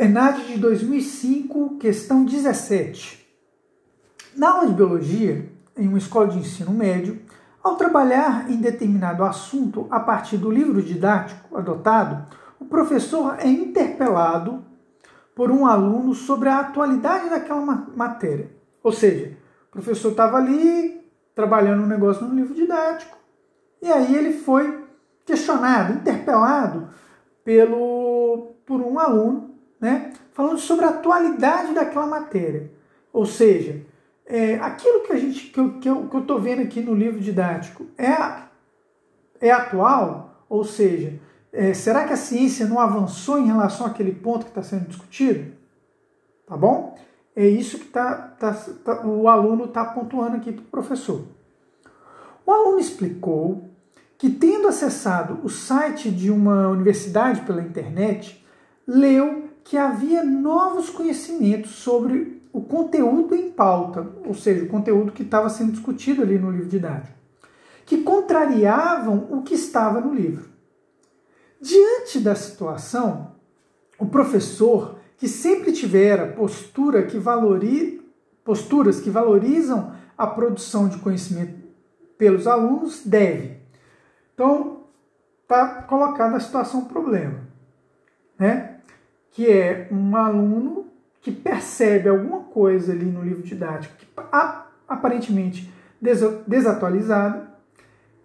ENAD de 2005, questão 17. Na aula de biologia, em uma escola de ensino médio, ao trabalhar em determinado assunto a partir do livro didático adotado, o professor é interpelado por um aluno sobre a atualidade daquela matéria. Ou seja, o professor estava ali trabalhando um negócio no livro didático e aí ele foi questionado, interpelado pelo, por um aluno, né, falando sobre a atualidade daquela matéria. Ou seja, é, aquilo que a gente que eu estou que eu, que vendo aqui no livro didático é, é atual? Ou seja, é, será que a ciência não avançou em relação àquele ponto que está sendo discutido? Tá bom? É isso que tá, tá, tá o aluno está pontuando aqui para o professor. O aluno explicou que, tendo acessado o site de uma universidade pela internet, leu que havia novos conhecimentos sobre o conteúdo em pauta, ou seja, o conteúdo que estava sendo discutido ali no livro didático, que contrariavam o que estava no livro. Diante da situação, o professor, que sempre tivera postura que valori, posturas que valorizam a produção de conhecimento pelos alunos, deve. Então, está colocado na situação problema, né? Que é um aluno que percebe alguma coisa ali no livro didático que aparentemente desatualizada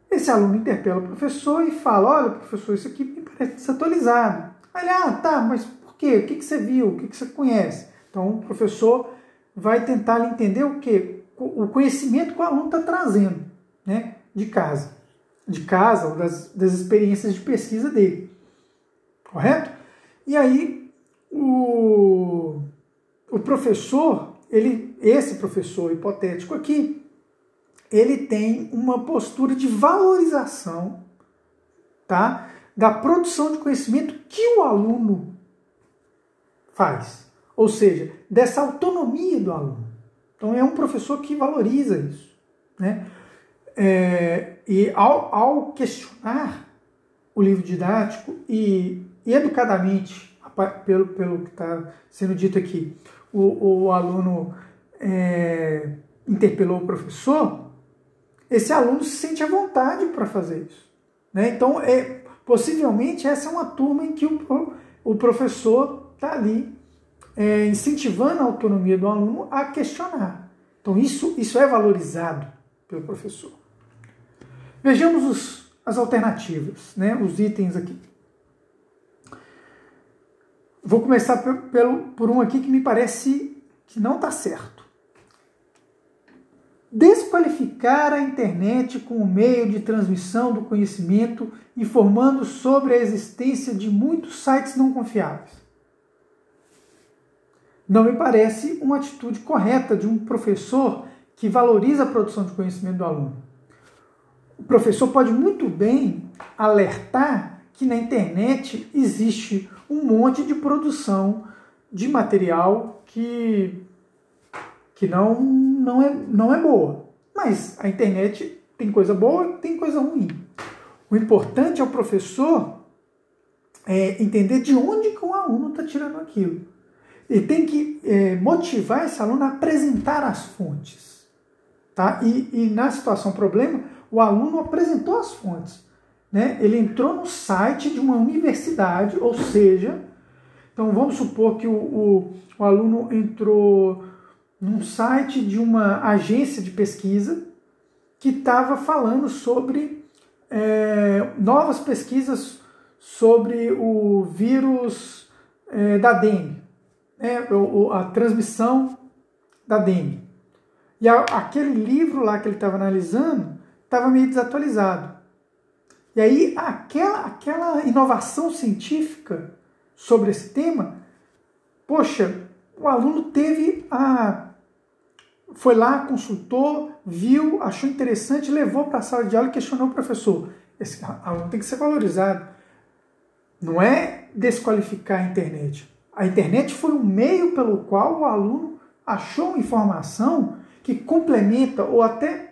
esse aluno interpela o professor e fala: Olha, professor, isso aqui me parece desatualizado. Aí ele, ah, tá, mas por quê? O que, que você viu? O que, que você conhece? Então o professor vai tentar entender o que? O conhecimento que o aluno está trazendo né, de casa. De casa ou das, das experiências de pesquisa dele. Correto? E aí o, o professor, ele, esse professor hipotético aqui, ele tem uma postura de valorização tá, da produção de conhecimento que o aluno faz. Ou seja, dessa autonomia do aluno. Então é um professor que valoriza isso. Né? É, e ao, ao, questionar o livro didático e, e educadamente, pelo, pelo que está sendo dito aqui, o, o aluno é, interpelou o professor, esse aluno se sente à vontade para fazer isso. Né? Então, é, possivelmente, essa é uma turma em que o, o professor está ali é, incentivando a autonomia do aluno a questionar. Então, isso, isso é valorizado pelo professor. Vejamos os, as alternativas, né? os itens aqui. Vou começar pelo, por um aqui que me parece que não está certo desqualificar a internet como meio de transmissão do conhecimento, informando sobre a existência de muitos sites não confiáveis. Não me parece uma atitude correta de um professor que valoriza a produção de conhecimento do aluno. O professor pode muito bem alertar que na internet existe um monte de produção de material que que não, não, é, não é boa. Mas a internet tem coisa boa tem coisa ruim. O importante é o professor é, entender de onde que o aluno está tirando aquilo. E tem que é, motivar esse aluno a apresentar as fontes. Tá? E, e, na situação problema, o aluno apresentou as fontes. Né? Ele entrou no site de uma universidade, ou seja, então vamos supor que o, o, o aluno entrou num site de uma agência de pesquisa que estava falando sobre é, novas pesquisas sobre o vírus é, da dengue, né, a transmissão da dengue. E a, aquele livro lá que ele estava analisando estava meio desatualizado. E aí aquela, aquela inovação científica sobre esse tema, poxa, o aluno teve a foi lá, consultou, viu, achou interessante, levou para a sala de aula e questionou o professor. Esse aluno tem que ser valorizado. Não é desqualificar a internet. A internet foi um meio pelo qual o aluno achou informação que complementa ou até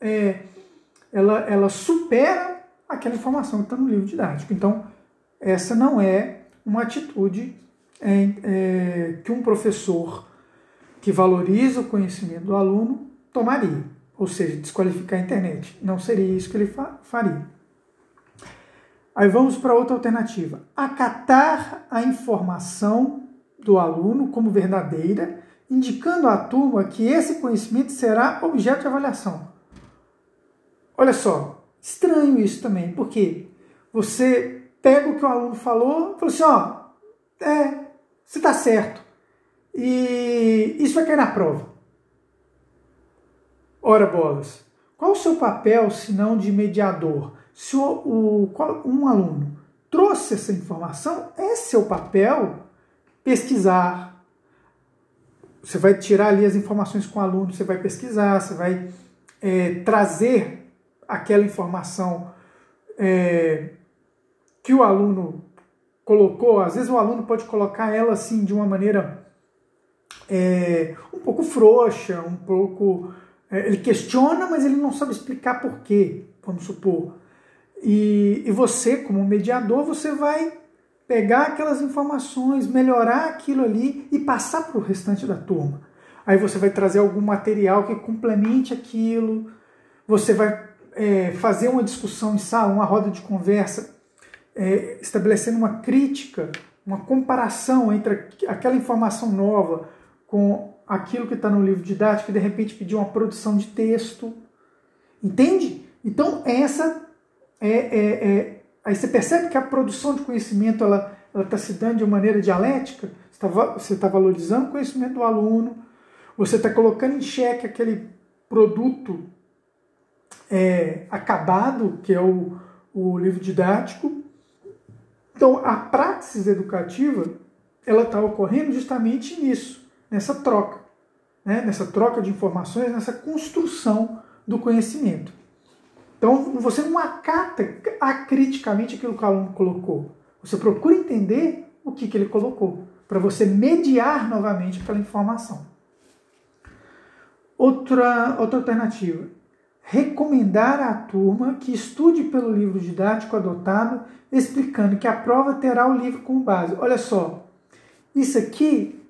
é, ela, ela supera aquela informação que está no livro didático. Então, essa não é uma atitude é, é, que um professor que valoriza o conhecimento do aluno tomaria, ou seja, desqualificar a internet. Não seria isso que ele fa faria. Aí vamos para outra alternativa: acatar a informação do aluno como verdadeira, indicando à turma que esse conhecimento será objeto de avaliação. Olha só, estranho isso também, porque você pega o que o aluno falou e fala assim: ó, é, você está certo. E isso vai cair na prova. Ora, bolas, qual o seu papel, se não de mediador? Se o, o, um aluno trouxe essa informação, é seu papel pesquisar. Você vai tirar ali as informações com o aluno, você vai pesquisar, você vai é, trazer aquela informação é, que o aluno colocou. Às vezes o aluno pode colocar ela assim de uma maneira é, um pouco frouxa, um pouco. É, ele questiona, mas ele não sabe explicar por quê, vamos supor. E, e você, como mediador, você vai pegar aquelas informações, melhorar aquilo ali e passar para o restante da turma. Aí você vai trazer algum material que complemente aquilo, você vai é, fazer uma discussão em sala, uma roda de conversa, é, estabelecendo uma crítica, uma comparação entre aquela informação nova com aquilo que está no livro didático e de repente pedir uma produção de texto. Entende? Então, essa é, é, é, aí você percebe que a produção de conhecimento ela está se dando de uma maneira dialética, você está tá valorizando o conhecimento do aluno, você está colocando em xeque aquele produto é, acabado, que é o, o livro didático. Então, a praxis educativa ela está ocorrendo justamente nisso, nessa troca, né? nessa troca de informações, nessa construção do conhecimento. Então, você não acata acriticamente aquilo que o aluno colocou. Você procura entender o que, que ele colocou, para você mediar novamente aquela informação. Outra, outra alternativa, recomendar à turma que estude pelo livro didático adotado, explicando que a prova terá o livro como base. Olha só, isso aqui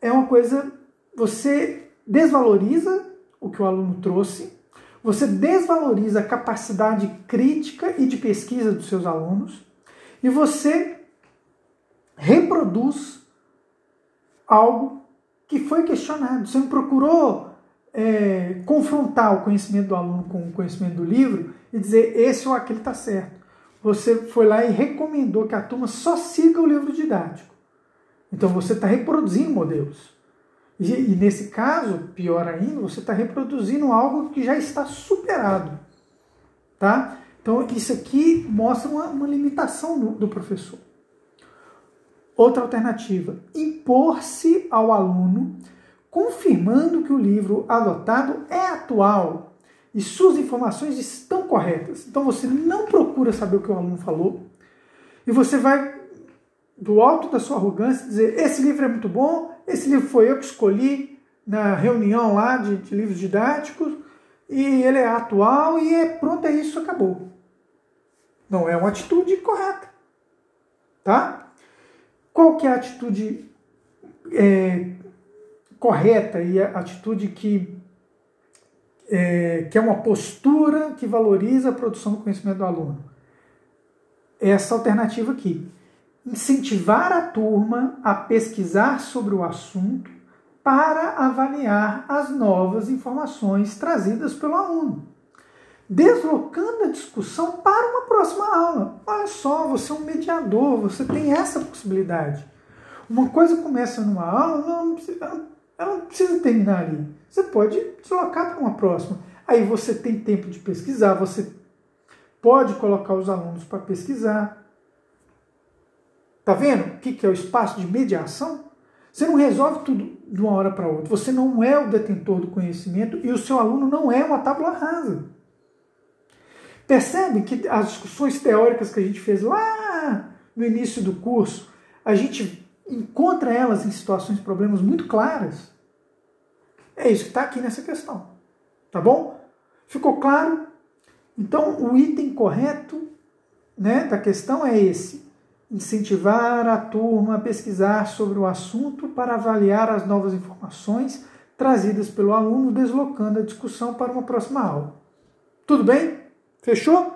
é uma coisa, você desvaloriza o que o aluno trouxe você desvaloriza a capacidade crítica e de pesquisa dos seus alunos e você reproduz algo que foi questionado. Você não procurou é, confrontar o conhecimento do aluno com o conhecimento do livro e dizer esse ou aquele está certo. Você foi lá e recomendou que a turma só siga o livro didático. Então você está reproduzindo modelos. E, e nesse caso, pior ainda, você está reproduzindo algo que já está superado. Tá? Então, isso aqui mostra uma, uma limitação do, do professor. Outra alternativa: impor-se ao aluno, confirmando que o livro adotado é atual e suas informações estão corretas. Então, você não procura saber o que o aluno falou e você vai, do alto da sua arrogância, dizer: esse livro é muito bom, esse livro foi eu que escolhi na reunião lá de, de livros didáticos e ele é atual e é pronto, é isso, acabou. Não é uma atitude correta. Tá? Qual que é a atitude é, correta e a atitude que, é, que é uma postura que valoriza a produção do conhecimento do aluno? Essa alternativa aqui incentivar a turma a pesquisar sobre o assunto para avaliar as novas informações trazidas pelo aluno, deslocando a discussão para uma próxima aula. Olha só, você é um mediador, você tem essa possibilidade. Uma coisa começa numa aula, não, ela não precisa terminar ali. Você pode deslocar para uma próxima. Aí você tem tempo de pesquisar, você pode colocar os alunos para pesquisar, Tá vendo o que é o espaço de mediação? Você não resolve tudo de uma hora para outra. Você não é o detentor do conhecimento e o seu aluno não é uma tábua rasa. Percebe que as discussões teóricas que a gente fez lá no início do curso, a gente encontra elas em situações problemas muito claras. É isso que está aqui nessa questão. Tá bom? Ficou claro? Então, o item correto né, da questão é esse incentivar a turma a pesquisar sobre o assunto para avaliar as novas informações trazidas pelo aluno, deslocando a discussão para uma próxima aula. Tudo bem? Fechou?